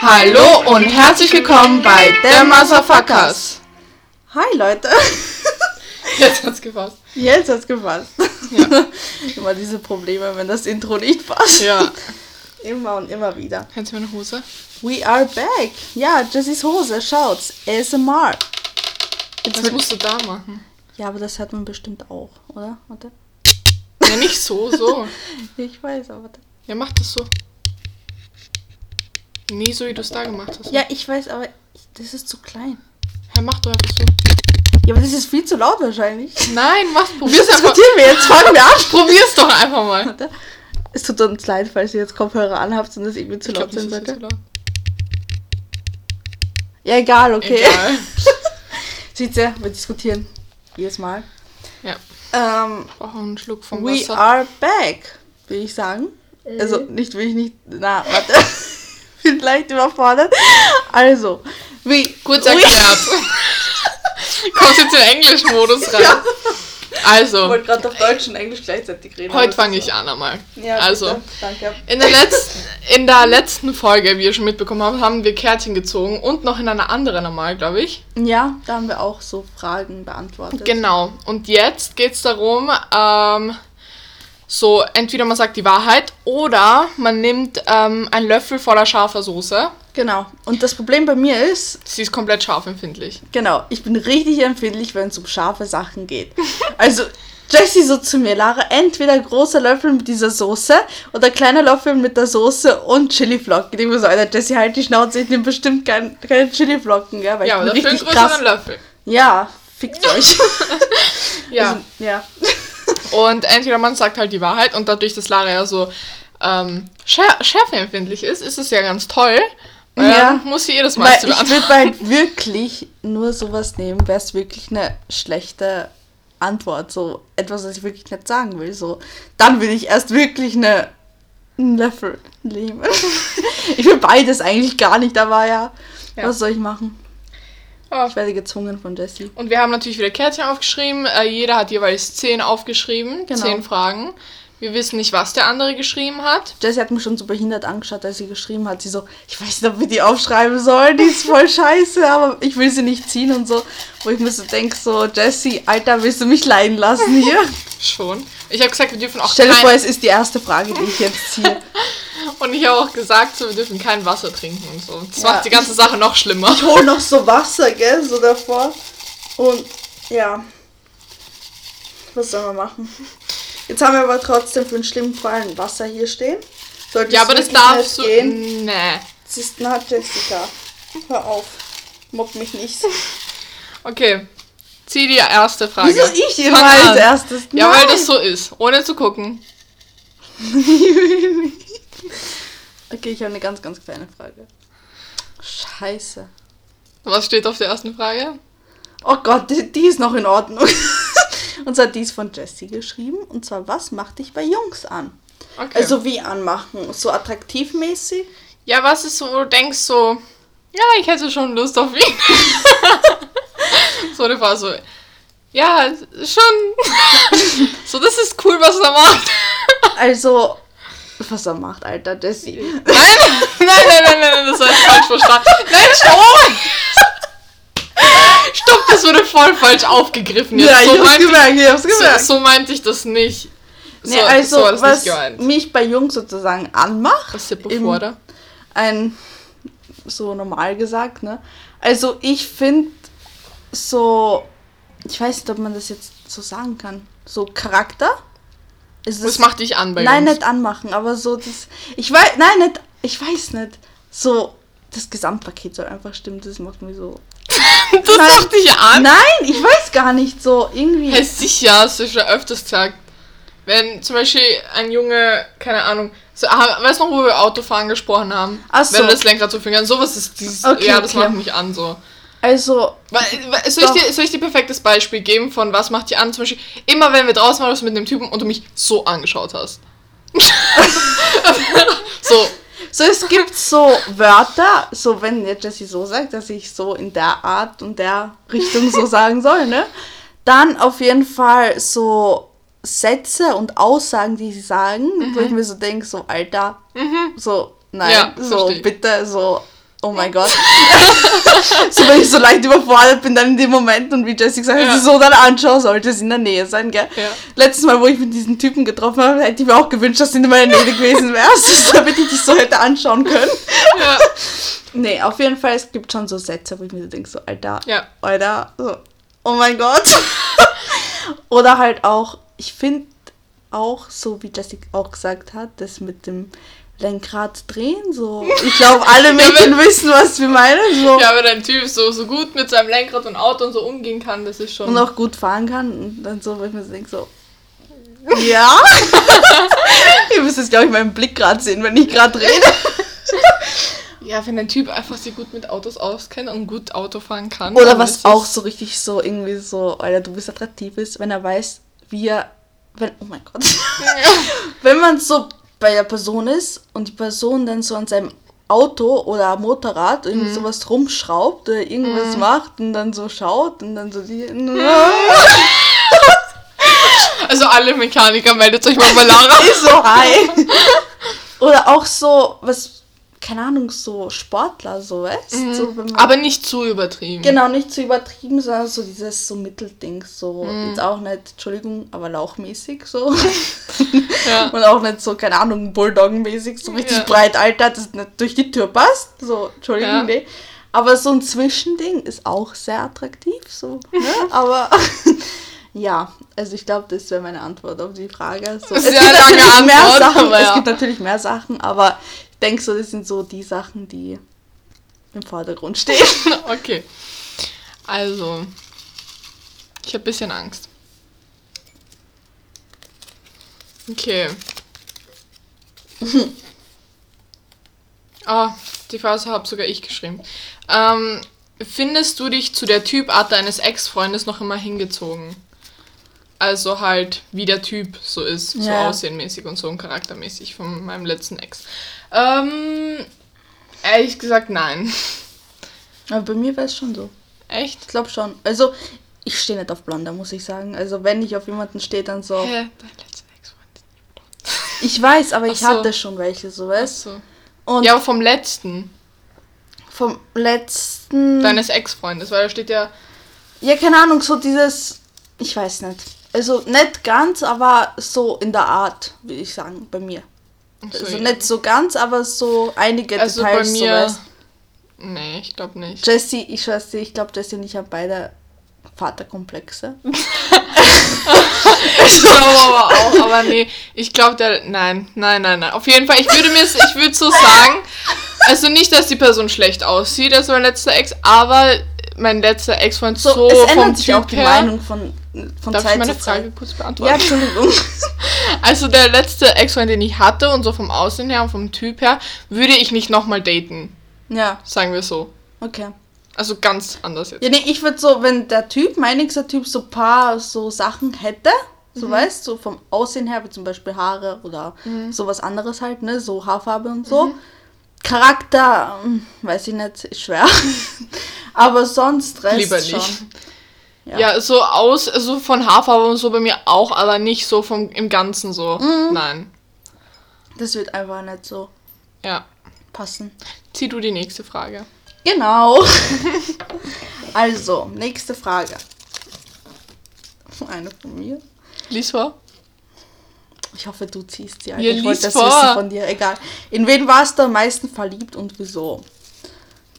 Hallo und herzlich willkommen bei The Motherfuckers. Hi Leute. Jetzt hat's gefasst. Jetzt hat's gefasst. Ja. immer diese Probleme, wenn das Intro nicht passt. Ja. Immer und immer wieder. Kennst du meine Hose? We are back. Ja, Jessys Hose, schaut's. ASMR. Jetzt Das musst du da machen. ja, aber das hört man bestimmt auch, oder? Warte. Ja, nicht so, so. Ich weiß, aber warte. Ja, mach das so. Nie so, wie du es da gemacht hast. Ja, ich weiß, aber ich, das ist zu klein. Ja, mach doch einfach so. Ja, aber das ist viel zu laut wahrscheinlich. Nein, mach, Das probier's einfach. diskutieren wir jetzt. Fangen wir an. Probier's doch einfach mal. Warte. Es tut uns leid, falls ihr jetzt Kopfhörer anhabt und das irgendwie zu Ich laut glaub, sein das sollte. Ja, egal, okay. Egal. Sieht ihr, wir diskutieren jedes Mal. Ja. Ähm, Brauch einen Schluck vom we Wasser. are back, will ich sagen. Also, nicht, will ich nicht. Na, warte. bin leicht überfordert. Also, we. Kurz erklärt. Kommst jetzt in den Englisch-Modus rein. Ja. Ich Also, wollte gerade auf Deutsch und Englisch gleichzeitig reden. heute fange ich ist an einmal. so. Ja, also, bitte. Danke. in der, letzten, in der letzten Folge, wie ihr schon mitbekommen habt, haben wir Kärtchen gezogen und noch in einer anderen einmal, glaube ich. Ja, da haben wir auch so Fragen beantwortet. Genau. Und jetzt geht es darum, ähm, so entweder man sagt die Wahrheit oder man nimmt ähm, einen Löffel voller scharfer Soße. Genau. Und das Problem bei mir ist, Sie ist komplett scharfempfindlich. Genau, ich bin richtig empfindlich, wenn es um scharfe Sachen geht. Also, Jessie so zu mir, Lara, entweder großer Löffel mit dieser Soße oder kleiner Löffel mit der Soße und Chiliflocken. Ich denke mir so, Alter, Jessie, halt die Schnauze, ich nehme bestimmt kein, keine Chiliflocken, ja, weil Ja, aber ich bin einen richtig größeren krass. Löffel. Ja, fickt euch. Ja. Also, ja. Und entweder man sagt halt die Wahrheit und dadurch, dass Lara ja so ähm, schär schärfeempfindlich ist, ist es ja ganz toll. Weil Ja. dann muss sie jedes Mal Weil ich würde halt wirklich nur sowas nehmen, wäre es wirklich eine schlechte Antwort. So etwas, was ich wirklich nicht sagen will. So, dann will ich erst wirklich eine einen Löffel nehmen. ich will beides eigentlich gar nicht, aber ja, Ja. was soll ich machen? Oh. Ich werde gezwungen von Jessie. Und wir haben natürlich wieder Kärtchen aufgeschrieben. Äh, jeder hat jeweils zehn aufgeschrieben. Genau. Zehn Fragen. Wir wissen nicht, was der andere geschrieben hat. Jessie hat mich schon so behindert angeschaut, als sie geschrieben hat. Sie so, ich weiß nicht, ob wir die aufschreiben sollen, die ist voll scheiße, aber ich will sie nicht ziehen und so. Wo ich mir so denke, so, Jessie, Alter, willst du mich leiden lassen hier? Schon. Ich habe gesagt, wir dürfen auch Stell dir vor, es ist die erste Frage, die ich jetzt ziehe. Und ich habe auch gesagt, so, wir dürfen kein Wasser trinken und so. Das Ja. macht die ganze Sache noch schlimmer. Ich hole noch so Wasser, gell, so davor. Und ja, was soll man machen? Jetzt haben wir aber trotzdem für den schlimmen Fall ein Wasser hier stehen. Sollte Ja, aber das darfst du... gehen. Nee. Das ist na Jessica. Hör auf. Mobb mich nicht. Okay. Zieh die erste Frage. Wieso ich immer als erstes? Ja, weil Nein. das so ist. Ohne zu gucken. Okay, ich habe eine ganz, ganz kleine Frage. Scheiße. Was steht auf der ersten Frage? Oh Gott, die, die ist noch in Ordnung. Und zwar die ist von Jessie geschrieben. Und zwar, was macht dich bei Jungs an? Okay. Also wie anmachen? So attraktivmäßig? ja, was ist so, wo du denkst so... Ja, ich hätte schon Lust auf ihn. so eine Frage so... Ja, schon... so, das ist cool, was er macht. Also, was er macht, Alter, Jessie. Nein, nein, nein, nein, nein, das war falsch verstanden. Nein, stopp! Stopp, das wurde voll falsch aufgegriffen. Jetzt. Ja, ich so, hab's meinte gemerkt, ich hab's ich, so, gemerkt. so meinte ich das nicht. So, nee, also, so das was mich bei Jungs sozusagen anmacht, Was ist da? ein, so normal gesagt, ne? Also, ich finde so, ich weiß nicht, ob man das jetzt so sagen kann, so Charakter. Ist Was macht dich an bei Nein, Jungs? nicht anmachen, aber so das. Ich weiß, nein, nicht, ich weiß nicht. So, das Gesamtpaket soll einfach stimmen, das macht mir so. Das Nein. macht dich an? Nein, ich weiß gar nicht so, irgendwie. Hey, sicher, hast du schon öfters gesagt. Wenn zum Beispiel ein Junge, keine Ahnung, so, ah, weißt du noch, wo wir Autofahren gesprochen haben? Ach so. Wenn das Lenkrad so fingern, sowas ist dieses, Okay, ja, das okay. macht mich an, so. Also, soll, ich dir, soll ich dir ein perfektes Beispiel geben von was macht dir an? Zum Beispiel, immer wenn wir draußen waren mit einem Typen und du mich so angeschaut hast. so, So, es gibt so Wörter, so wenn jetzt Jessie so sagt, dass ich so in der Art und der Richtung so sagen soll, ne? Dann auf jeden Fall so Sätze und Aussagen, die sie sagen, wo ich mir so denke, so Alter, so nein, Ja, so versteh ich. bitte, so oh mein Gott. so, wenn ich so leicht überfordert bin dann in dem Moment und wie Jessie gesagt hat, Ja. sie so dann anschaue, sollte es in der Nähe sein, gell? Ja. Letztes Mal, wo ich mit diesen Typen getroffen habe, hätte ich mir auch gewünscht, dass du in meiner Nähe gewesen wärst, damit ich dich so hätte anschauen können. Ja. Nee, auf jeden Fall, es gibt schon so Sätze, wo ich mir so denke, so, Alter, Ja. Alter, so, oh mein Gott. Oder halt auch, ich finde auch, so wie Jessie auch gesagt hat, das mit dem Lenkrad drehen, so. Ich glaube, alle Mädchen wissen, was wir meinen, so. Ja, wenn ein Typ so, so gut mit seinem Lenkrad und Auto und so umgehen kann, das ist schon. Und auch gut fahren kann und dann so, wo ich mir so denke, so. Ja? Ihr müsst jetzt, glaube ich, meinen Blick gerade sehen, wenn ich gerade rede. ja, wenn ein Typ einfach sich gut mit Autos auskennt und gut Auto fahren kann. Oder was auch so richtig so irgendwie so, Alter, du bist attraktiv ist, wenn er weiß, wie er, wenn, oh mein Gott, wenn man so bei der Person ist und die Person dann so an seinem Auto oder Motorrad Mhm. irgendwie sowas rumschraubt oder irgendwas macht und dann so schaut und dann so die, Also alle Mechaniker meldet euch mal bei Lara. ist so hi. oder auch so, was, keine Ahnung, so Sportler, so, weißt so, Mhm. Aber nicht zu übertrieben. Genau, nicht zu übertrieben, sondern so dieses so Mittelding, so Mhm. jetzt auch nicht, Entschuldigung, aber lauchmäßig so. Ja. Und auch nicht so, keine Ahnung, Bulldoggen-mäßig, so richtig Ja. breit, Alter, das nicht durch die Tür passt. So, Entschuldigung, Ja. nee. Aber so ein Zwischending ist auch sehr attraktiv, so, ne? Aber ja, also ich glaube, das wäre meine Antwort auf die Frage. So, es gibt lange natürlich mehr Antwort, Sachen, aber es ja. gibt natürlich mehr Sachen, aber denke so, das sind so die Sachen, die im Vordergrund stehen. Okay. Also. Ich habe ein bisschen Angst. Okay. Ah, die Phase habe sogar ich geschrieben. Ähm, findest du dich zu der Typart deines Ex-Freundes noch immer hingezogen? Also halt, wie der Typ so ist, so Ja. aussehenmäßig und so und charaktermäßig von meinem letzten Ex. Ähm, ehrlich gesagt, nein. Aber bei mir wäre es schon so. Echt? Ich glaube schon. Also, ich stehe nicht auf Blonde, muss ich sagen. Also, wenn ich auf jemanden stehe, dann so. Hä? Dein letzter Ex-Freund. Ich weiß, aber ich so. hatte schon welche, so weißt Achso. Und Ja, aber vom letzten. vom letzten. Deines Ex-Freundes, weil da steht ja. Ja, keine Ahnung, so dieses. Ich weiß nicht. Also, nicht ganz, aber so in der Art, würde ich sagen, bei mir. Achso, Also, ja. nicht so ganz, aber so einige Also bei Details, so mir. weißt nee, ich glaube nicht. Jessie, ich schwör's dir, ich glaube, Jessie und ich haben beide Vaterkomplexe. Ich glaube aber auch, aber nee, ich glaube der. Nein, nein, nein, nein. Auf jeden Fall, ich würde mir ich würde so sagen, also nicht, dass die Person schlecht aussieht, als mein letzter Ex, aber mein letzter Ex-Freund so, So, es vom ändert sich Typ auch die her. Meinung von, von Darf ich Zeit meine zu Frage Zeit. kurz Ja, beantworten? Entschuldigung. Also der letzte Ex-Freund, den ich hatte und so vom Aussehen her und vom Typ her, würde ich nicht nochmal daten. ja, Sagen wir so. okay. Also ganz anders jetzt. Ja, nee, ich würde so, wenn der Typ, mein nächster Typ, so ein paar so Sachen hätte, so weißt so vom Aussehen her, wie zum Beispiel Haare oder sowas anderes halt, ne, so Haarfarbe und so. Charakter, weiß ich nicht, ist schwer. Aber sonst Rest Lieber nicht. schon. Ja. so aus, so von Haarfarbe und so bei mir auch, aber nicht so vom im Ganzen so. Mhm. Nein. Das wird einfach nicht so Ja. passen. Zieh du die nächste Frage. Genau. also, nächste Frage. Eine von mir. Lies vor. Ich hoffe, du ziehst sie. Alter. Ja, ich wollte das vor. wissen von dir. Egal. In wen warst du am meisten verliebt und wieso?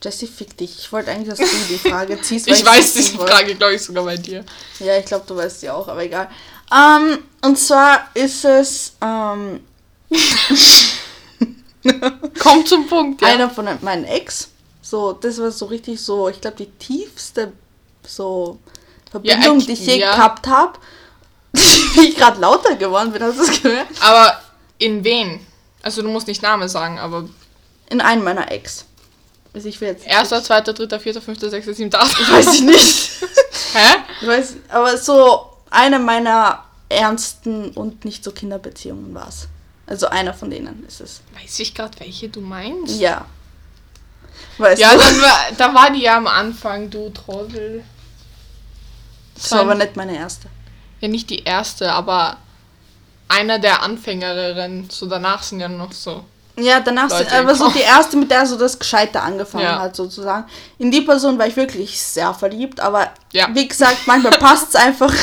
Jessie, fick dich. Ich wollte eigentlich, dass du die Frage ziehst. weil Ich weiß diese wollte. Frage, glaube ich, sogar bei dir. Ja, ich glaube, du weißt sie auch, aber egal. Ähm, und zwar ist es ähm, Komm zum Punkt, ja. einer von meinen Ex. So, das war so richtig so, ich glaube, die tiefste so Verbindung, Ja, die ich je ja. gehabt habe. Wie ich gerade lauter geworden bin, hast du das gehört? Aber in wen? Also du musst nicht Name sagen, aber In einen meiner Ex. Also ich will jetzt. erster, zweiter, dritter, vierter, fünfter, sechster, siebter, achter. Weiß ich nicht. Hä? Ich weiß, aber so eine meiner ernsten und nicht so Kinderbeziehungen war es. Also einer von denen ist es. Weiß ich gerade, welche du meinst? Ja. Weißt Ja, du? dann war, da war die ja am Anfang, du Trottel. das war aber nicht meine erste. Ja, nicht die erste, aber einer der Anfängerinnen. So danach sind ja noch so. Ja, danach Leute sind aber so die erste, mit der so das Gescheite angefangen Ja. hat, sozusagen. In die Person war ich wirklich sehr verliebt, aber Ja. wie gesagt, manchmal passt es einfach.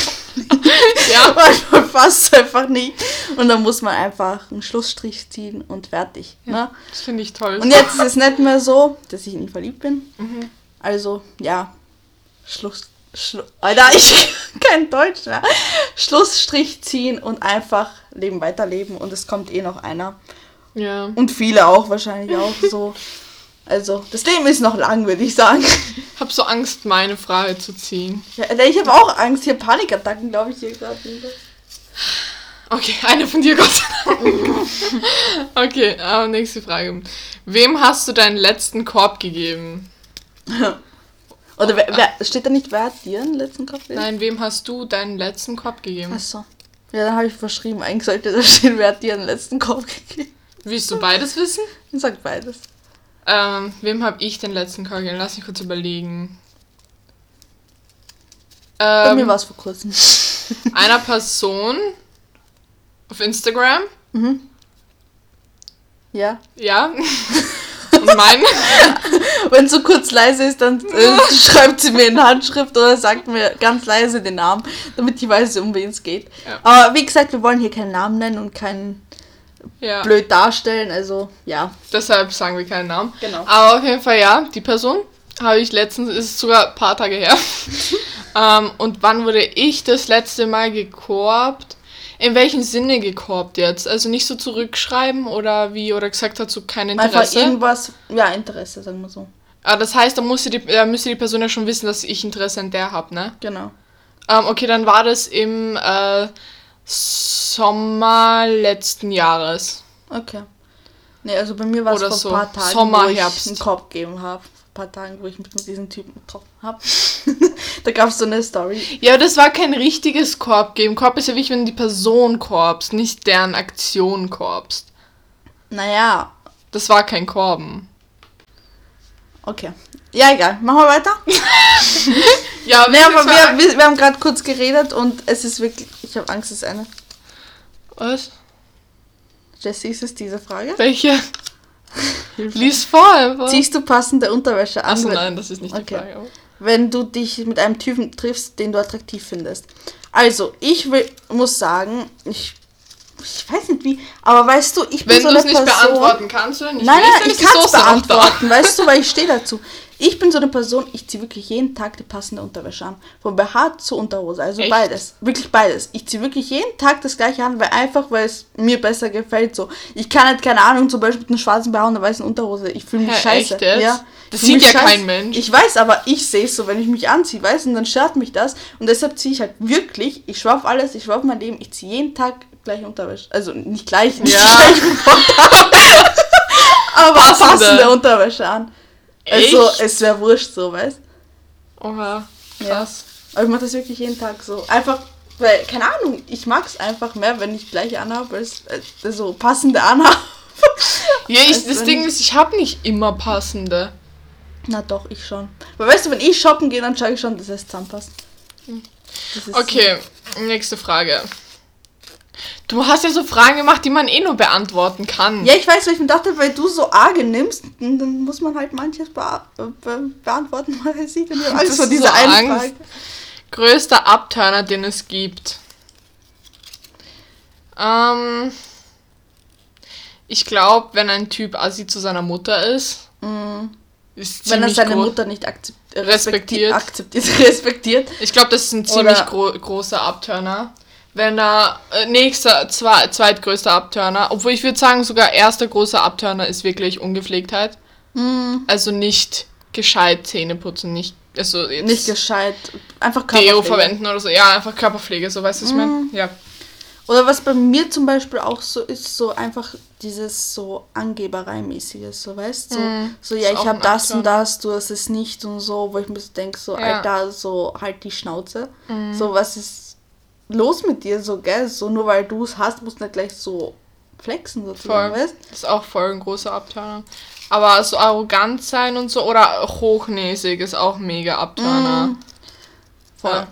Ja. manchmal passt es einfach nicht. Und dann muss man einfach einen Schlussstrich ziehen und fertig. Ne? Das finde ich toll. Und jetzt ist es nicht mehr so, dass ich in ihn verliebt bin. Mhm. Also, ja. Schluss. Schlu Alter, ich kein Deutsch mehr. Schlussstrich ziehen und einfach Leben weiterleben. Und es kommt eh noch einer. ja. Und viele auch wahrscheinlich auch so. Also, das Leben ist noch lang, würde ich sagen. Ich habe so Angst, meine Frage zu ziehen. Ja, ich habe auch Angst, hier Panikattacken, glaube ich, hier gerade. Okay, eine von dir, Gott sei Dank. Okay, aber nächste Frage. Wem hast du deinen letzten Korb gegeben? Oder wer, wer, steht da nicht, wer hat dir einen letzten Kopf gegeben? Nein, wem hast du deinen letzten Korb gegeben? Achso. Ja, dann habe ich verschrieben. Eigentlich sollte da stehen, wer hat dir einen letzten Kopf gegeben. Willst du beides wissen? Ich sag beides. Ähm, wem habe ich den letzten Korb gegeben? Lass mich kurz überlegen. Bei mir Ähm, war es vor kurzem. einer Person auf Instagram. Ja. Ja. Und mein. Wenn es so kurz leise ist, dann äh, schreibt sie mir in Handschrift oder sagt mir ganz leise den Namen, damit ich weiß, um wen es geht. Ja. Aber wie gesagt, wir wollen hier keinen Namen nennen und keinen Ja. blöd darstellen. Also, ja. Deshalb sagen wir keinen Namen. Genau. Aber auf jeden Fall ja, die Person habe ich letztens, ist sogar ein paar Tage her. ähm, und wann wurde ich das letzte Mal gekorbt? In welchem Sinne gekorbt jetzt? Also nicht so zurückschreiben oder wie, oder gesagt hat, so kein Einfach Interesse. irgendwas, ja, Interesse, sagen wir so. Ah, das heißt, da musste die, da müsste die Person ja schon wissen, dass ich Interesse an der habe, ne? Genau. Ähm, okay, dann war das im äh, Sommer letzten Jahres. Okay. Nee, also bei mir war es vor so. ein paar Tagen, Sommer, wo ich Herbst. einen Korb gegeben habe. Paar Tagen, wo ich mich mit diesem Typen getroffen habe. da gab es so eine Story. Ja, aber das war kein richtiges Korb geben. Korb ist ja wichtig, wenn die Person korbst, nicht deren Aktion korbst. Naja, Das war kein Korben. okay. Ja, egal. Machen wir weiter. Ja, Nee, aber wir, wir, wir haben gerade kurz geredet und es ist wirklich. Ich habe Angst, es ist eine. Was? Jessie, ist es diese Frage? Welche? Lies vor einfach. Ziehst du passende Unterwäsche an, Achso, wenn- nein, das ist nicht die Okay. Frage. aber- wenn du dich mit einem Typen triffst, den du attraktiv findest? Also, ich will, muss sagen, ich, ich weiß nicht wie, aber weißt du, ich bin Wenn so du eine es nicht Person. beantworten kannst oder nicht Nein, nein, dann ich kann es beantworten, weißt du, weil ich stehe dazu. Ich bin so eine Person, ich ziehe wirklich jeden Tag die passende Unterwäsche an. Von BH zu Unterhose, also Echt? beides. Wirklich beides. Ich ziehe wirklich jeden Tag das gleiche an, weil einfach, weil es mir besser gefällt. So, Ich kann halt, keine Ahnung, zum Beispiel mit einem schwarzen BH und einer weißen Unterhose. Ich fühle mich Hä, scheiße. echt jetzt? Ja. Das sieht ja kein Mensch. Ich weiß, aber ich sehe es so, wenn ich mich anziehe, weißt du, und dann stört mich das. Und deshalb ziehe ich halt wirklich, ich schwör auf alles, ich schwör auf mein Leben, ich ziehe jeden Tag gleiche Unterwäsche. Also nicht gleich, nicht Ja. gleich aber Passende. passende. Unterwäsche an. Also Echt? es wäre wurscht so, weißt Oha, Ja. krass. Aber ich mache das wirklich jeden Tag so. Einfach, weil, keine Ahnung, ich mag es einfach mehr, wenn ich gleiche anhabe, als äh, so passende anhabe. Ja, ich, Als das Ding ist, ich habe nicht immer passende. Na doch, ich schon. Weil weißt du, wenn ich shoppen gehe, dann schaue ich schon, dass es zusammenpasst. Das ist Okay, nächste Frage. Du hast ja so Fragen gemacht, die man eh nur beantworten kann. Ja, ich weiß, weil ich mir dachte, weil du so arge nimmst, dann muss man halt manches bea be beantworten, weil er sieht. Und ich vor ist dieser so einen Angst. Frage. Größter Abturner, den es gibt. Ähm, ich glaube, wenn ein Typ assi zu seiner Mutter ist, ist Wenn er seine Mutter nicht Respektiert. akzeptiert, respektiert. Ich glaube, das ist ein ziemlich gro großer Abturner. Wenn er äh, nächster, zwei, zweitgrößter Abturner, obwohl ich würde sagen, sogar erster großer Abturner ist wirklich Ungepflegtheit. Mhm. Also nicht gescheit Zähne putzen, nicht, also jetzt Nicht gescheit. Einfach Deo Körperpflege. verwenden oder so. Ja, einfach Körperpflege, so weißt du, was ich meine? Mhm. Ja. Oder was bei mir zum Beispiel auch so ist, so einfach dieses so Angeberei-mäßiges, so weißt du? Mhm. So, Ist ja, ich habe das und das, du hast es nicht und so, wo ich mir so denke, so, Ja. Alter, so halt die Schnauze. So, was ist los mit dir, so, gell? So, nur weil du es hast, musst du nicht gleich so flexen, sozusagen, Voll. weißt Das ist auch voll ein großer Abturner. Aber so arrogant sein und so oder hochnäsig ist auch mega Abturner. Voll. Ja.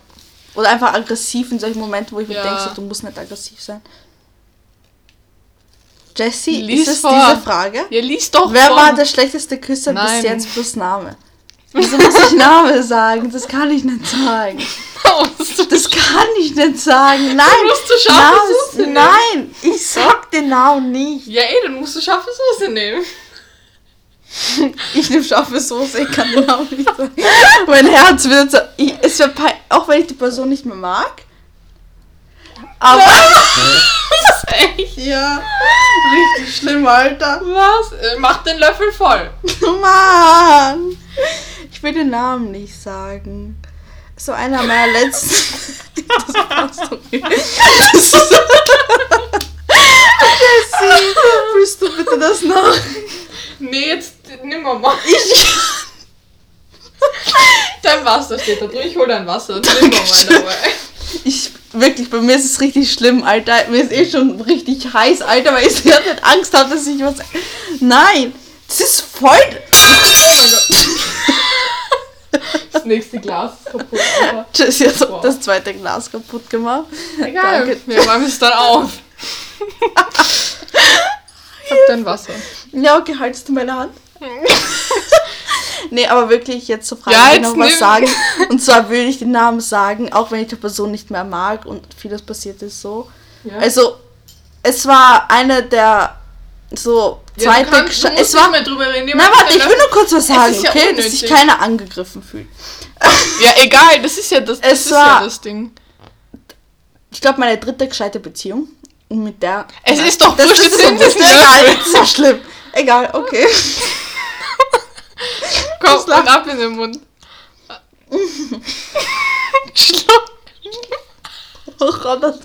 Oder einfach aggressiv in solchen Momenten, wo ich mir Ja. denke, so, du musst nicht aggressiv sein. Jessie, Lies ist es vor. diese Frage? Ja, lies doch Wer vor. war der schlechteste Küsser Nein. bis jetzt plus Name? Wieso muss ich Name sagen? Das kann ich nicht sagen. Das kann ich nicht sagen. Nein. musst du scharfe Soße nehmen. Nein, ich sag den Namen nicht. Ja, ey, dann musst du scharfe Soße nehmen. Ich nehme scharfe Soße, ich kann den Namen nicht sagen. Mein Herz wird so. Ich, es wird auch wenn ich die Person nicht mehr mag. Aber. Ist echt. ja, richtig schlimm, Alter. Was? Äh, Mach den Löffel voll. Mann! Ich will den Namen nicht sagen. So einer meiner letzten. das passt doch nicht. Das ist- Jessie, willst du bitte das nach? Nee, jetzt nimm mal mal. Ich. Dein Wasser steht da drin. Ich hol dein Wasser. Nimm mal mal dabei. Ich, wirklich, bei mir ist es richtig schlimm, Alter. Mir ist eh schon richtig heiß, Alter, weil ich die ganze Zeit Angst habe, dass ich was. Nein! Das ist voll. Oh mein Gott. Das nächste Glas ist kaputt. Aber Jessie hat Wow. das zweite Glas kaputt gemacht. egal. Danke. Wir räumen es dann auf. Ich hab dein Wasser. Ja, okay, haltest du meine Hand? nee, aber wirklich jetzt zur Frage Ja, will ich jetzt noch was sagen. Und zwar will ich den Namen sagen, auch wenn ich die Person nicht mehr mag und vieles passiert ist so. Ja. Also, es war eine der so zweite. du kannst, es war. nicht drüber reden. Na, warte, ich will nur kurz was sagen, ist ja okay? Dass sich unnötig. keiner angegriffen fühlt. Ja, egal. Das ist ja das, das, Es ist ja war- das Ding. Ich glaube, meine dritte gescheite Beziehung. Und mit der. Es Nein, ist doch das ist so wurscht. Löffel. Egal, das ist so schlimm. Egal, okay. Komm, und ab in den Mund. Schluck. Oh Gott, das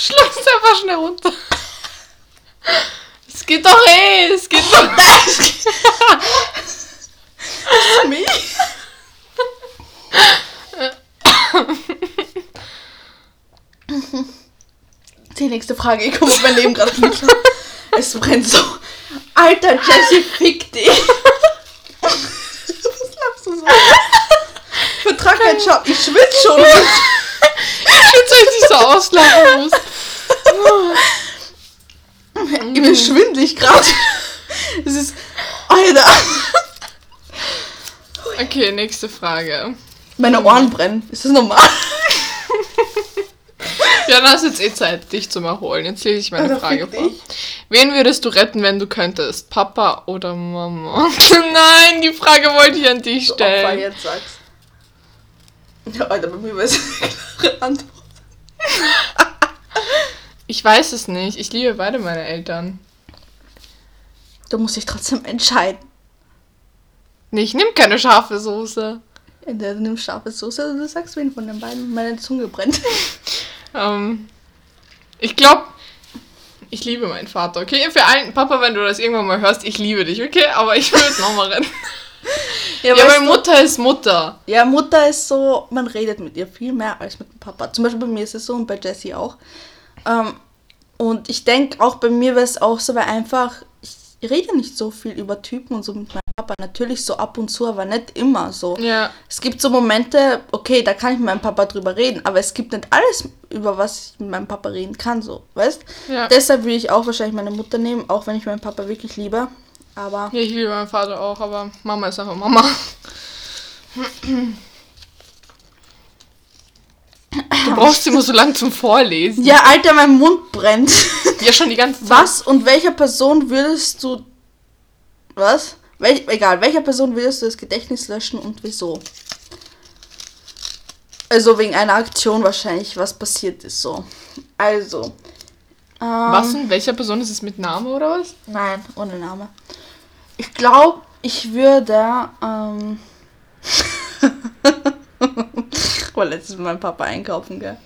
Schluck's einfach schnell runter. Es geht doch eh, es geht doch. ist mich. Die nächste Frage, ich komme auf mein Leben gerade nicht klar. Es brennt so. Alter, Jessie, fick dich. Was lachst du so? Vertrag keinen Schau. Ich schwitze schon. Ich find's, wenn ich so auslachen muss. Ich bin schwindlig gerade. Das ist. Alter. Okay, nächste Frage. Meine Ohren brennen. Ist das normal? Ja, dann hast du jetzt eh Zeit, dich zu erholen. Jetzt lese ich meine Alter, Frage vor. dich. Wen würdest du retten, wenn du könntest? Papa oder Mama? Nein, die Frage wollte ich an dich Opfer, stellen. jetzt sag's. Ja, Alter, bei mir war es eine klare Antwort. Ich weiß es nicht. Ich liebe beide meine Eltern. Du musst dich trotzdem entscheiden. Nee, ich nehme keine scharfe Soße. Entweder du nimmst scharfe Soße oder du sagst wen von den beiden. Meine Zunge brennt. Ähm, ich glaube, ich liebe meinen Vater, okay? Für allen, Papa, wenn du das irgendwann mal hörst, ich liebe dich, okay? Aber ich will jetzt nochmal rennen. Ja, weißt weil du- Mutter ist Mutter. Ja, Mutter ist so, man redet mit ihr viel mehr als mit dem Papa. Zum Beispiel bei mir ist es so und bei Jessie auch. Ähm, und ich denke, auch bei mir wäre es auch so, weil einfach, ich rede nicht so viel über Typen und so mit meinem Papa. Natürlich so ab und zu, aber nicht immer so. Ja. Es gibt so Momente, okay, da kann ich mit meinem Papa drüber reden, aber es gibt nicht alles, über was ich mit meinem Papa reden kann, so, weißt? Ja. Deshalb würde ich auch wahrscheinlich meine Mutter nehmen, auch wenn ich meinen Papa wirklich liebe. Aber Ja, ich liebe meinen Vater auch, aber Mama ist einfach Mama. Du brauchst immer so lang zum Vorlesen. ja, Alter, mein Mund brennt. Ja, schon die ganze Zeit. Was und welcher Person würdest du. Was? Wel egal, welcher Person würdest du das Gedächtnis löschen und wieso? Also wegen einer Aktion wahrscheinlich, was passiert ist so. Also. Ähm, Was denn? Welcher Person ist es mit Name oder was? Nein, ohne Name. Ich glaube, ich würde. Ähm, war letztens mit meinem Papa einkaufen, gell?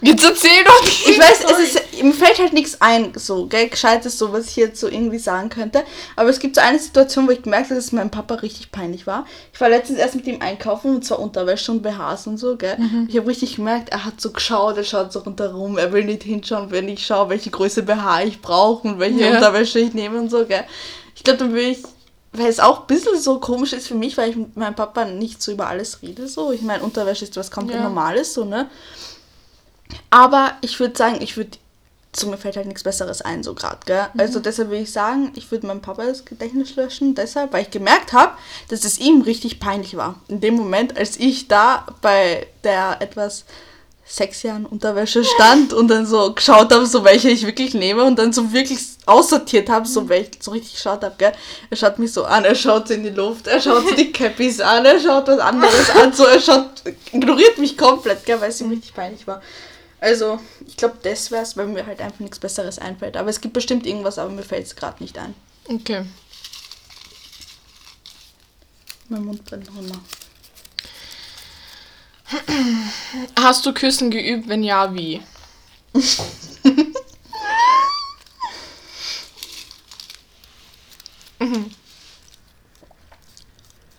Jetzt erzähl doch nicht. Ich weiß, es ist, mir fällt halt nichts ein, so, gell, gescheites, so, was ich jetzt so irgendwie sagen könnte. Aber es gibt so eine Situation, wo ich gemerkt habe, dass es meinem Papa richtig peinlich war. Ich war letztens erst mit ihm einkaufen, und zwar Unterwäsche und BHs und so, gell. Ich habe richtig gemerkt, er hat so geschaut, er schaut so rundherum, er will nicht hinschauen, wenn ich schaue, welche Größe BH ich brauche und welche Ja. Unterwäsche ich nehme und so, gell. Ich glaube, dann würde ich, weil es auch ein bisschen so komisch ist für mich, weil ich mit meinem Papa nicht so über alles rede, so. Ich meine, Unterwäsche ist was komplett Ja. Normales, so, ne. Aber ich würde sagen, ich würde. So, mir fällt halt nichts Besseres ein, so gerade, gell? Mhm. Also deshalb würde ich sagen, ich würde meinem Papa das Gedächtnis löschen, deshalb, weil ich gemerkt habe, dass es ihm richtig peinlich war. In dem Moment, als ich da bei der etwas sechs Jahren Unterwäsche stand und dann so geschaut habe, so welche ich wirklich nehme und dann so wirklich aussortiert habe, so welche so richtig geschaut habe, gell? Er schaut mich so an, er schaut in die Luft, er schaut so die Cappies an, er schaut was anderes an, so er schaut, ignoriert mich komplett, gell, weil es ihm richtig peinlich war. Also, ich glaube, das wär's, weil mir halt einfach nichts Besseres einfällt. Aber es gibt bestimmt irgendwas, aber mir fällt es gerade nicht ein. Okay. Mein Mund brennt noch immer. Hast du Küssen geübt? Wenn ja, wie?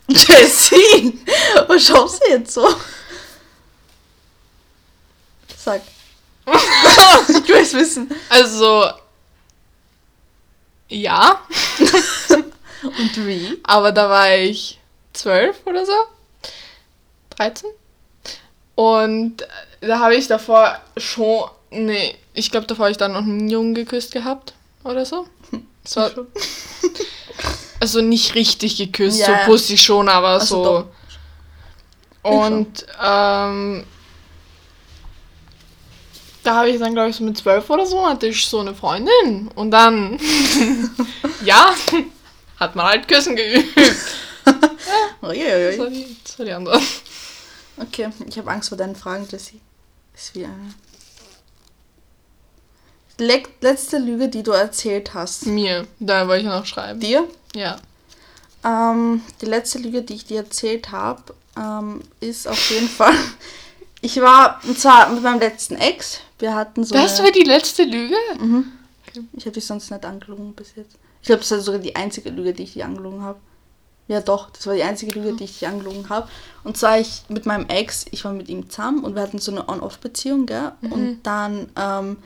Jessie! Was schaust du jetzt so? Sag. ich will es wissen. Also. Ja, Und wie? aber da war ich zwölf oder so. 13. Und da habe ich davor schon. Nee, ich glaube, davor habe ich dann noch einen Jungen geküsst gehabt oder so. Das war, also nicht richtig geküsst, Ja, so ja. pussig schon, aber Also so. doch. Und ähm, da habe ich dann, glaube ich, so mit zwölf oder so, hatte ich so eine Freundin. Und dann, ja, hat man halt Küssen geübt. Das war die, das war die andere. Okay, ich habe Angst vor deinen Fragen, Jessie. Ist wie eine. Le letzte Lüge, die du erzählt hast. Mir, da wollte ich noch schreiben. Dir? Ja. Ähm, die letzte Lüge, die ich dir erzählt habe, ähm, ist auf jeden Fall. Ich war, und zwar mit meinem letzten Ex. Wir hatten so. Das eine- war die letzte Lüge? Mhm. Ich habe dich sonst nicht angelogen bis jetzt. Ich glaube, das war sogar die einzige Lüge, die ich dir angelogen habe. Ja, doch, das war die einzige Lüge, die ich angelogen habe. Und zwar ich mit meinem Ex, ich war mit ihm zusammen und wir hatten so eine On-Off-Beziehung, gell? Und dann ähm,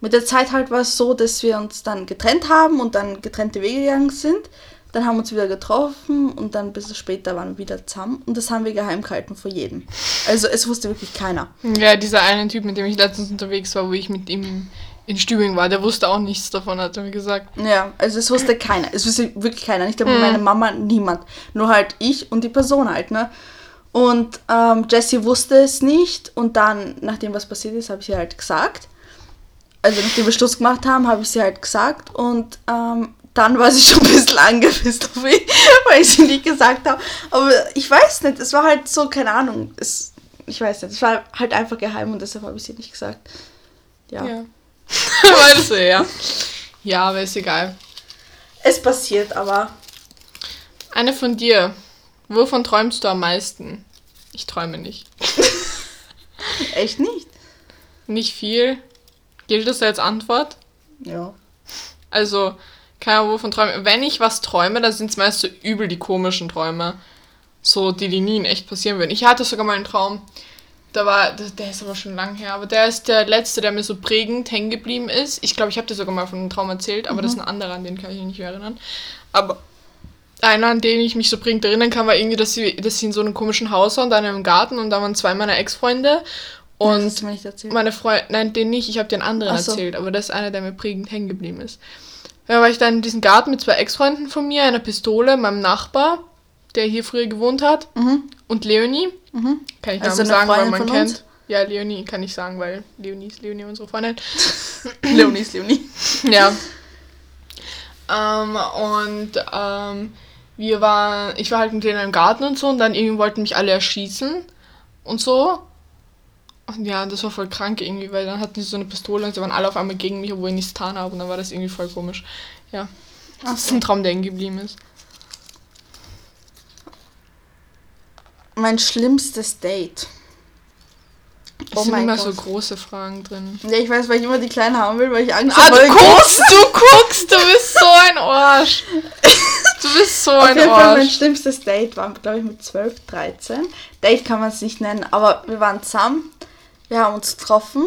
mit der Zeit halt war es so, dass wir uns dann getrennt haben und dann getrennte Wege gegangen sind. Dann haben wir uns wieder getroffen und dann ein bisschen später waren wir wieder zusammen. Und das haben wir geheim gehalten vor jedem. Also es wusste wirklich keiner. Ja, dieser eine Typ, mit dem ich letztens unterwegs war, wo ich mit ihm in Stübingen war, der wusste auch nichts davon, hat er mir gesagt. Ja, also es wusste keiner. Es wusste wirklich keiner. Nicht einmal meine Mama, niemand. Nur halt ich und die Person halt, ne? Und ähm, Jessie wusste es nicht. Und dann, nachdem was passiert ist, habe ich ihr halt gesagt. Also nachdem wir Schluss gemacht haben, habe ich sie halt gesagt. Und ähm, dann war sie schon ein bisschen angepisst auf mich, weil ich sie nicht gesagt habe. Aber ich weiß nicht, es war halt so, keine Ahnung. Es, ich weiß nicht, es war halt einfach geheim und deshalb habe ich sie nicht gesagt. Ja. Ja. weißt du, ja. Ja, aber ist egal. Es passiert aber. Eine von dir. Wovon träumst du am meisten? Ich träume nicht. Echt nicht. Nicht viel. Gilt das als Antwort? Ja. Also, keine Ahnung, wovon träume. Wenn ich was träume, dann sind es meist so übel die komischen Träume. So, die, die nie in echt passieren würden. Ich hatte sogar mal einen Traum. Da war, der, ist aber schon lang her, aber der ist der letzte, der mir so prägend hängen geblieben ist. Ich glaube, ich habe dir sogar mal von einem Traum erzählt, aber das ist ein anderer, an den kann ich mich nicht mehr erinnern. Aber einer, an den ich mich so prägend erinnern kann, war irgendwie, dass sie, dass sie in so einem komischen Haus waren, da in einem Garten und da waren zwei meiner Ex-Freunde. Und das Und hast du mir nicht erzählt. meine Freundin, nein, den nicht, ich habe den anderen so. erzählt, aber das ist einer, der mir prägend hängen geblieben ist. Da war ich dann in diesem Garten mit zwei Ex-Freunden von mir, einer Pistole, meinem Nachbar, der hier früher gewohnt hat, Mhm. und Leonie. Mhm. Kann ich Also Namen sagen, weil Freundin man von kennt. uns? Ja, Leonie kann ich sagen, weil Leonie ist Leonie, unsere Freundin. Leonie ist Leonie. Ja. Ähm, und ähm, wir waren, ich war halt mit denen im Garten und so und dann irgendwie wollten mich alle erschießen und so. Und ja, das war voll krank irgendwie, weil dann hatten sie so eine Pistole und sie waren alle auf einmal gegen mich, obwohl ich nichts getan habe und dann war das irgendwie voll komisch. Ja. Das ist ein Traum, der hängen geblieben ist. Mein schlimmstes Date. Es Oh sind immer Gott. so große Fragen drin. Ja, ich weiß, weil ich immer die Kleinen haben will, weil ich Angst Ah, habe. du guckst, du guckst, du bist so ein Arsch. Du bist so Auf ein jeden Fall mein Arsch. schlimmstes Date war, glaube ich, mit 12, 13. Date kann man es nicht nennen, aber wir waren zusammen. Wir haben uns getroffen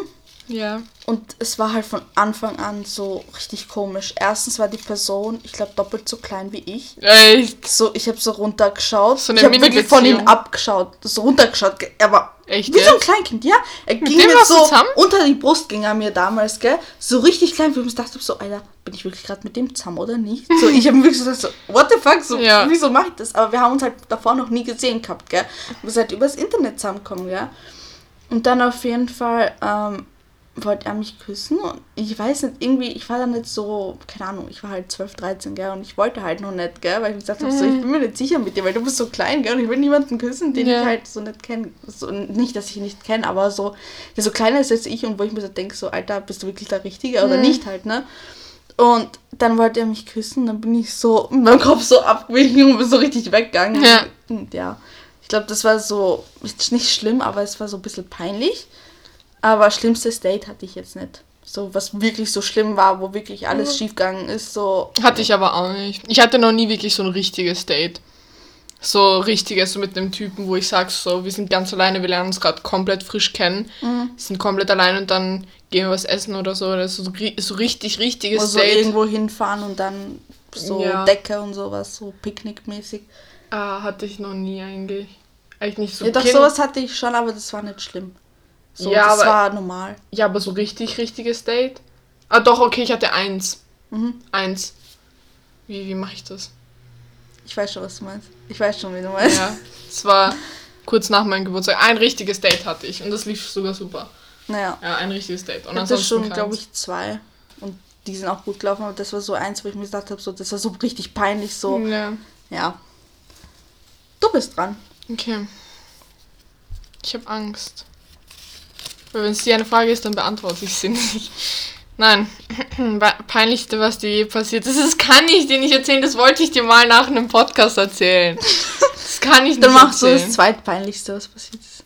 Ja. und es war halt von Anfang an so richtig komisch. Erstens war die Person, ich glaube, doppelt so klein wie ich. Echt. So, ich habe so runtergeschaut. So eine ich habe wirklich von ihm abgeschaut, so runtergeschaut. ge- Er war Echt Wie so ein jetzt? Kleinkind, ja. Er ging mir so zusammen? unter die Brust ging er mir damals, gell? So richtig klein, wo ich mir dachte so, Alter, bin ich wirklich gerade mit dem zusammen oder nicht? So, ich habe mir wirklich so gedacht, so, what the fuck, so, Ja. wieso mache ich das? Aber wir haben uns halt davor noch nie gesehen gehabt, gell? Wir sind halt übers Internet zusammengekommen, gell? Und dann auf jeden Fall ähm, wollte er mich küssen und ich weiß nicht, irgendwie, ich war da nicht so, keine Ahnung, ich war halt 12, 13, gell? Und ich wollte halt noch nicht, gell? Weil ich gesagt habe, so, ich bin mir nicht sicher mit dir, weil du bist so klein, gell? Und ich will niemanden küssen, den Ja. ich halt so nicht kenne. So, nicht, dass ich ihn nicht kenne, aber so, der so kleiner ist als ich und wo ich mir so denke, so, Alter, bist du wirklich der Richtige oder Mhm. nicht halt, ne? Und dann wollte er mich küssen, dann bin ich so meinem Kopf so abgewichen und bin so richtig weggegangen. Ja. Und ja, ich glaube, das war so, ist nicht schlimm, aber es war so ein bisschen peinlich. Aber schlimmstes Date hatte ich jetzt nicht. So, was wirklich so schlimm war, wo wirklich alles Mhm. schiefgegangen ist, so. Hatte ich aber auch nicht. Ich hatte noch nie wirklich so ein richtiges Date. So richtiges, so mit einem Typen, wo ich sag, so, wir sind ganz alleine, wir lernen uns gerade komplett frisch kennen, Mhm. sind komplett allein und dann gehen wir was essen oder so. Ist so, so richtig, richtiges Wo so Date. irgendwo hinfahren und dann so Ja. Decke und sowas, so picknickmäßig. Ah, hatte ich noch nie eigentlich. Eigentlich nicht so. Ja, doch, Kind- sowas hatte ich schon, aber das war nicht schlimm. So, Ja, das aber- war normal. Ja, aber so richtig, richtiges Date. Ah, doch, okay, ich hatte eins. Mhm. Eins. Wie, wie mache ich das? Ich weiß schon, was du meinst. Ich weiß schon, wie du meinst. Ja, es war kurz nach meinem Geburtstag. Ein richtiges Date hatte ich und das lief sogar super. Naja. Ja, ein richtiges Date. Und Ich hatte schon, glaube ich, zwei. Und die sind auch gut gelaufen, aber das war so eins, wo ich mir gesagt habe, so, das war so richtig peinlich, so. Ja, Ja. Du bist dran. okay. Ich habe Angst. Weil wenn es dir eine Frage ist, dann beantworte ich sie nicht. Nein, peinlichste, was dir je passiert ist, das kann ich dir nicht erzählen, das wollte ich dir mal nach einem Podcast erzählen. Das kann ich nicht Dann machst du erzählen. das zweitpeinlichste, was passiert ist.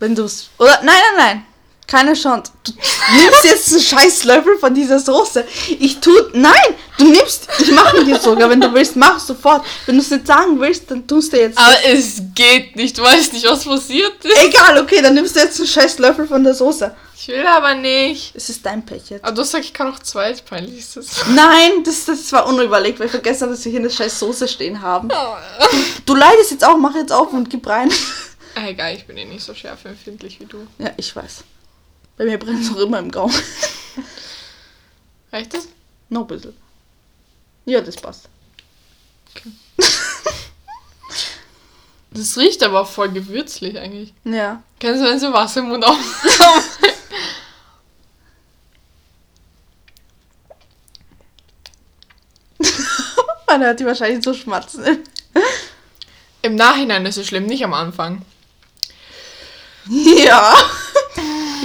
Wenn du es. Oder. Nein, nein, nein. Keine Chance. Du nimmst jetzt einen scheiß Löffel von dieser Soße. Ich tu. Nein! Du nimmst. Ich mache dir sogar. Wenn du willst, mach sofort. Wenn du es nicht sagen willst, dann tust du jetzt. Aber es geht nicht, du weißt nicht, was passiert ist. Egal, okay, dann nimmst du jetzt einen scheiß Löffel von der Soße. Ich will aber nicht. Es ist dein Pech jetzt. Aber du sagst, ich kann auch zweitpeinlichstes. Nein, das, das war unüberlegt, weil ich vergessen habe, dass wir hier eine scheiß Soße stehen haben. Du leidest jetzt auch, mach jetzt auf und gib rein. Ah, egal, ich bin eh nicht so schärfempfindlich wie du. Ja, ich weiß. Bei mir brennt es auch immer im Gaumen. Reicht das? Noch ein bisschen. Ja, das passt. Das riecht aber voll gewürzlich eigentlich. Ja. Kennst du, wenn so Wasser im Mund aufkommt? Man hört die wahrscheinlich so schmatzen. Im Nachhinein ist es schlimm, nicht am Anfang. Ja.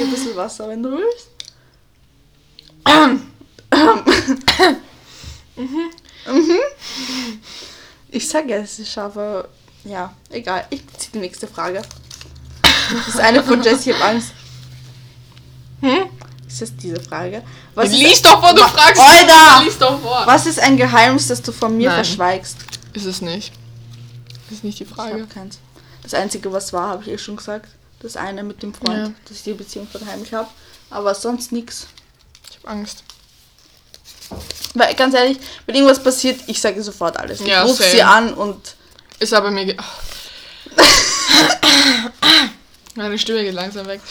Ein bisschen Wasser, wenn du willst. Mhm. Ich sag ja, es ist scharf, aber ja, egal. Ich ziehe die nächste Frage. Das ist eine von Jessie, ich hab Angst. Hm? Ist das diese Frage? Lies doch vor, du fragst. Alter! Lies doch vor. Was ist ein Geheimnis, das du von mir Nein. verschweigst? Ist es nicht. Ist nicht die Ich Frage. habe keins. Das Einzige, was war, habe ich eh schon gesagt. Das eine mit dem Freund, Ja. dass ich die Beziehung verheimlich habe. Aber sonst nichts. Ich hab Angst. Weil ganz ehrlich, wenn irgendwas passiert, ich sage sofort alles. Ich Ja, rufe sie an und Ist aber mir. Ge Meine Stimme geht langsam weg.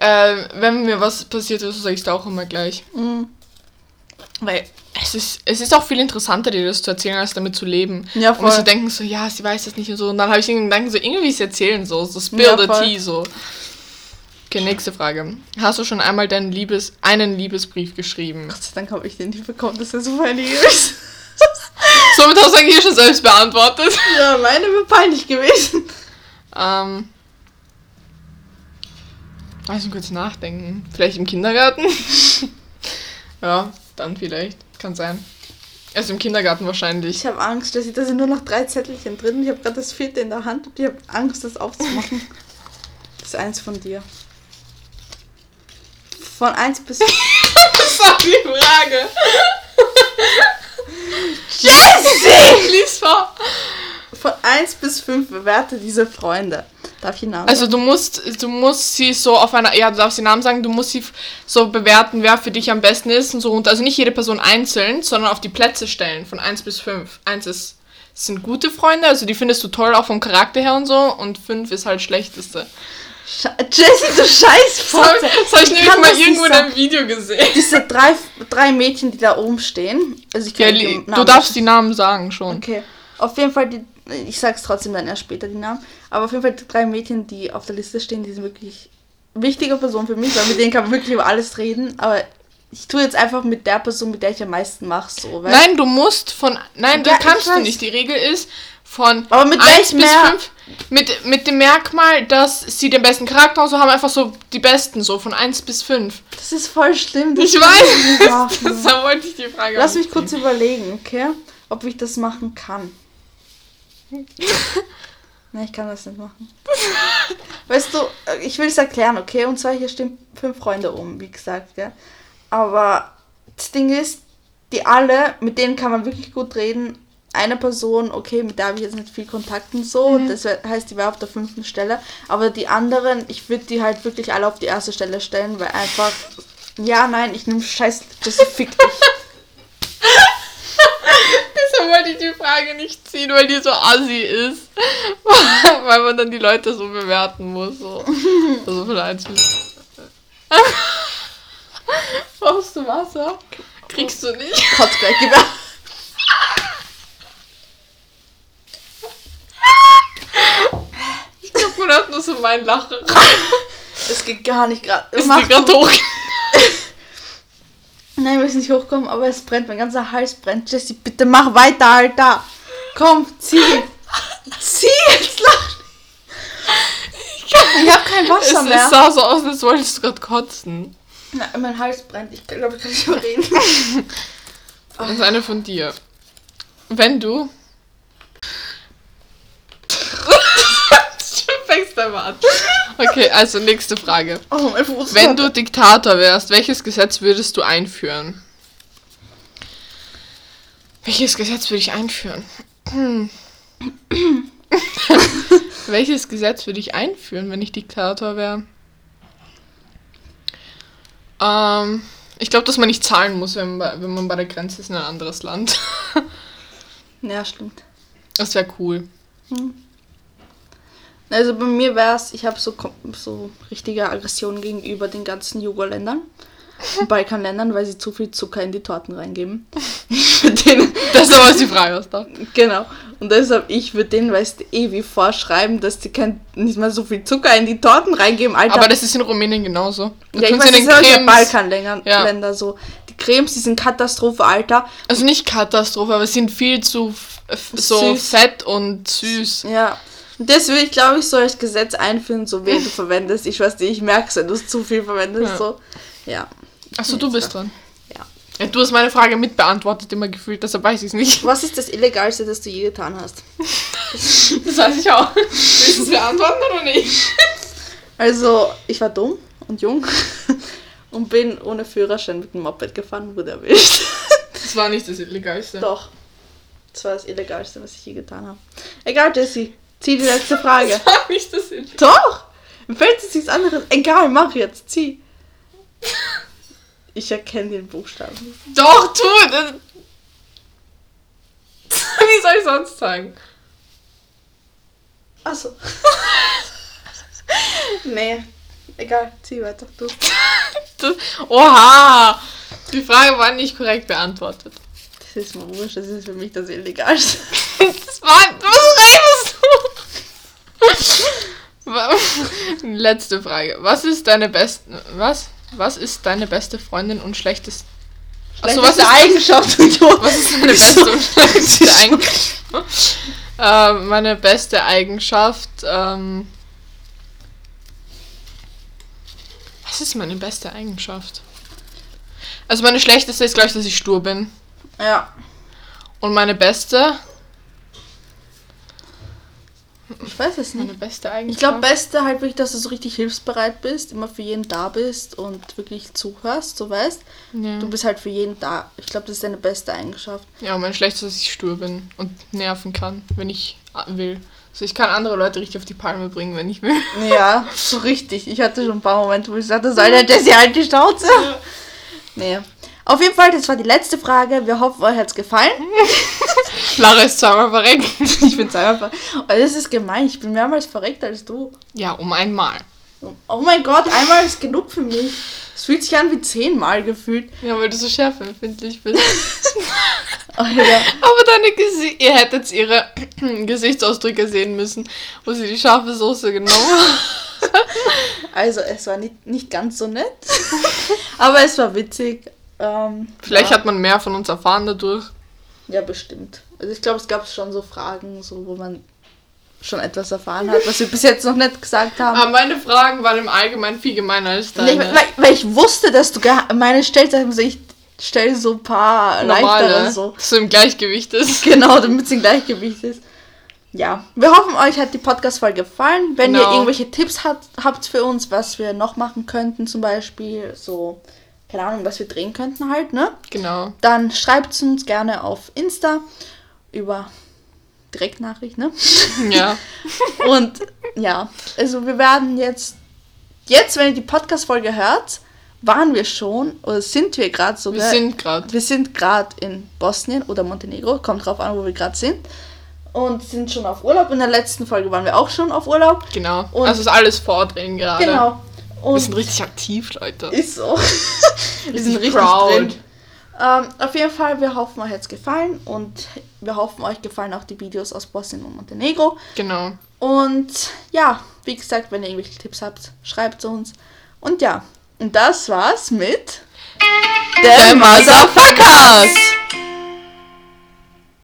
Äh, wenn mir was passiert ist, sage ich es auch immer gleich. mm, Weil es ist, es ist auch viel interessanter, dir das zu erzählen, als damit zu leben. Ja, Und mir zu voll. denken, so, ja, sie weiß das nicht und so. Und dann habe ich irgendwie Gedanken, so, irgendwie es erzählen, so, so spill Ja, the voll. tea, so. Okay, nächste Frage. Hast du schon einmal deinen Liebes, einen Liebesbrief geschrieben? Gott sei Dank habe ich den nicht bekommen, dass er so peinlich ist. Somit hast du eigentlich schon selbst beantwortet. ja, meine wäre peinlich gewesen. Ähm. Lass mich kurz nachdenken. Vielleicht im Kindergarten? ja, dann vielleicht. Kann sein. Erst im Kindergarten wahrscheinlich. Ich habe Angst, dass ich, da sind nur noch drei Zettelchen drin. Ich habe gerade das vierte in der Hand und ich habe Angst, das aufzumachen. Das ist eins von dir. Von eins bis. Das war die Frage. Jessie! Lies vor. Von 1 bis 5 bewerte diese Freunde. Darf ich Namen? Also du musst, du musst sie so auf einer, ja, du darfst den Namen sagen, du musst sie so bewerten, wer für dich am besten ist und so runter. Also nicht jede Person einzeln, sondern auf die Plätze stellen, von 1 bis 5. 1 ist sind gute Freunde, also die findest du toll, auch vom Charakter her und so. Und fünf ist halt schlechteste. Sche Jessie, du scheiß Das habe Fotze. hab ich nämlich mal nicht irgendwo in einem Video gesehen. Diese drei, drei Mädchen, die da oben stehen. Also ich Ja, die du darfst die Namen sagen schon. Okay. Auf jeden Fall, die, ich sag's trotzdem dann erst später die Namen. Aber auf jeden Fall die drei Mädchen, die auf der Liste stehen, die sind wirklich wichtige Personen für mich, weil mit denen kann man wirklich über alles reden. Aber ich tue jetzt einfach mit der Person, mit der ich am meisten mache, so. Nein, du musst von. Nein, Ja, das kannst du nicht. Die Regel ist von Aber mit 1 welchem bis mehr? 5. Mit, mit dem Merkmal, dass sie den besten Charakter und so haben, einfach so die besten, so von 1 bis 5. Das ist voll schlimm. das Ich weiß. machen. da wollte ich die Frage Lass mich kurz überlegen, okay? Ob ich das machen kann. Nein, ich kann das nicht machen. Weißt du, äh, ich will es erklären, okay? Und zwar hier stehen fünf Freunde um, wie gesagt, gell? Aber das Ding ist, die alle, mit denen kann man wirklich gut reden. Eine Person, okay, mit der habe ich jetzt nicht viel Kontakt und so. Das wär- heißt, die war auf der fünften Stelle. Aber die anderen, ich würde die halt wirklich alle auf die erste Stelle stellen, weil einfach. Ja, nein, ich nehme Scheiß. Das fick dich. Deshalb wollte ich die Frage nicht ziehen, weil die so assi ist. weil man dann die Leute so bewerten muss. So. Also von 1 bis. Brauchst du Wasser? Kriegst du nicht. Kotz gleich, gib her. Ich glaube, man hört nur so mein Lachen. Es geht gar nicht gerade. Mach die gerade hoch? Nein, wir müssen nicht hochkommen, aber es brennt. Mein ganzer Hals brennt. Jessie, bitte mach weiter, Alter. Komm, zieh. zieh jetzt, lach. Ich hab kein Es, Wasser es mehr. sah so aus, als wolltest du gerade kotzen. Na, mein Hals brennt. Ich glaube, ich kann nicht mehr reden. Das ist eine von dir. Wenn du. An. Okay, also nächste Frage. Oh, mein Fuß. Wenn du Diktator wärst, welches Gesetz würdest du einführen? Welches Gesetz würde ich einführen? Hm. welches Gesetz würde ich einführen, wenn ich Diktator wäre? Ähm, ich glaube, dass man nicht zahlen muss, wenn man, bei, wenn man bei der Grenze ist in ein anderes Land. Ja, stimmt. Das wäre cool. Also bei mir wäre es, ich habe so, so richtige Aggression gegenüber den ganzen Jugo-Ländern. und Balkanländern, weil sie zu viel Zucker in die Torten reingeben. Denen, Das ist aber die Frage, was da. genau. Und deshalb, ich würde denen, weißt du, ewig vorschreiben, dass sie kein, nicht mehr so viel Zucker in die Torten reingeben. Alter, Aber das ist in Rumänien genauso. Da ja, ich weiß, das in sind den ja. Länder so. Die Cremes, die sind Katastrophe, Alter. Also nicht Katastrophe, aber sie sind viel zu so Süß. fett und süß. Ja. Das würde ich, glaube ich, so als Gesetz einführen, so wen du verwendest. Ich weiß nicht, ich merke es, wenn du es zu viel verwendest. Ja. So. Ja. Achso, du bist dran. Ja. Ja, du hast meine Frage mitbeantwortet, immer gefühlt, deshalb weiß ich es nicht. Was ist das Illegalste, das du je getan hast? Das weiß ich auch. Willst du es beantworten oder nicht? Also, ich war dumm und jung und bin ohne Führerschein mit dem Moped gefahren, wurde erwischt. Das war nicht das Illegalste. Doch. Das war das Illegalste, was ich je getan habe. Egal, Jessie. Zieh die letzte Frage. War nicht das Illegalste. Doch! Mir fällt jetzt nichts anderes. Egal, mach jetzt. Zieh. Ich erkenne den Buchstaben. nicht. Doch, tu! Wie soll ich sonst sagen? Achso. nee. Egal, zieh weiter. Du. Das, oha! Die Frage war nicht korrekt beantwortet. Das ist mir wurscht, das ist für mich das Illegalste. Das war. Du? Wa- Letzte Frage. Was ist deine beste. Was? Was ist deine beste Freundin und schlechteste. Achso, was ist, Eigenschaft, was ist deine beste und schlechteste Eigenschaft? äh, meine beste Eigenschaft. Ähm, was ist meine beste Eigenschaft? Also meine schlechteste ist, glaube ich, dass ich stur bin. Ja. Und meine beste. Ich weiß es nicht. Meine beste Eigenschaft. Ich glaube, Beste halt wirklich, dass du so richtig hilfsbereit bist, immer für jeden da bist und wirklich zuhörst, so weißt. Ja. Du bist halt für jeden da. Ich glaube, das ist deine beste Eigenschaft. Ja, und mein Schlechtes ist, dass ich stur bin und nerven kann, wenn ich äh, will. Also ich kann andere Leute richtig auf die Palme bringen, wenn ich will. Ja, so richtig. Ich hatte schon ein paar Momente, wo ich sagte, soll der Jessie halt die Schnauze? Nee. Auf jeden Fall, das war die letzte Frage. Wir hoffen, euch hat's gefallen. Lara ist zweimal verreckt. Ich bin zweimal verreckt. Oh, das ist gemein. Ich bin mehrmals verreckt als du. Ja, um einmal. Oh mein Gott, einmal ist genug für mich. Es fühlt sich an wie zehnmal gefühlt. Ja, weil du so schärfempfindlich bist. Oh, ja. Aber deine Gesi ihr hättet ihre Gesichtsausdrücke sehen müssen, wo sie die scharfe Soße genommen hat. Also, es war nicht, nicht ganz so nett. Aber es war witzig. Ähm, Vielleicht ja. hat man mehr von uns erfahren dadurch. Ja, bestimmt. Also ich glaube, es gab schon so Fragen, so wo man schon etwas erfahren hat, was wir bis jetzt noch nicht gesagt haben. Aber meine Fragen waren im Allgemeinen viel gemeiner als Nee, deine. weil, weil ich wusste, dass du meine stellst, also ich stelle so ein paar leichtere Normale, so. dass du im Gleichgewicht ist. Genau, damit es im Gleichgewicht ist. Ja, wir hoffen, euch hat die Podcast-Folge gefallen. Wenn ihr Genau. irgendwelche Tipps hat, habt für uns, was wir noch machen könnten, zum Beispiel, so, keine Ahnung, was wir drehen könnten halt, ne? Genau. Dann schreibt es uns gerne auf Insta über Direktnachricht, ne? Ja. Und ja, also wir werden jetzt, jetzt, wenn ihr die Podcast-Folge hört, waren wir schon, oder sind wir gerade Wir sogar. sind gerade. Wir sind gerade in Bosnien oder Montenegro, kommt drauf an, wo wir gerade sind. Und sind schon auf Urlaub. In der letzten Folge waren wir auch schon auf Urlaub. Genau. Und- also ist alles vordrehen gerade. Genau. Wir Und sind richtig aktiv, Leute. ist so. wir sind richtig proud. drin. Ähm, auf jeden Fall, wir hoffen, euch hat es gefallen. Und wir hoffen, euch gefallen auch die Videos aus Bosnien und Montenegro. Genau. Und ja, wie gesagt, wenn ihr irgendwelche Tipps habt, schreibt uns. Und ja, und das war's mit The Motherfuckers!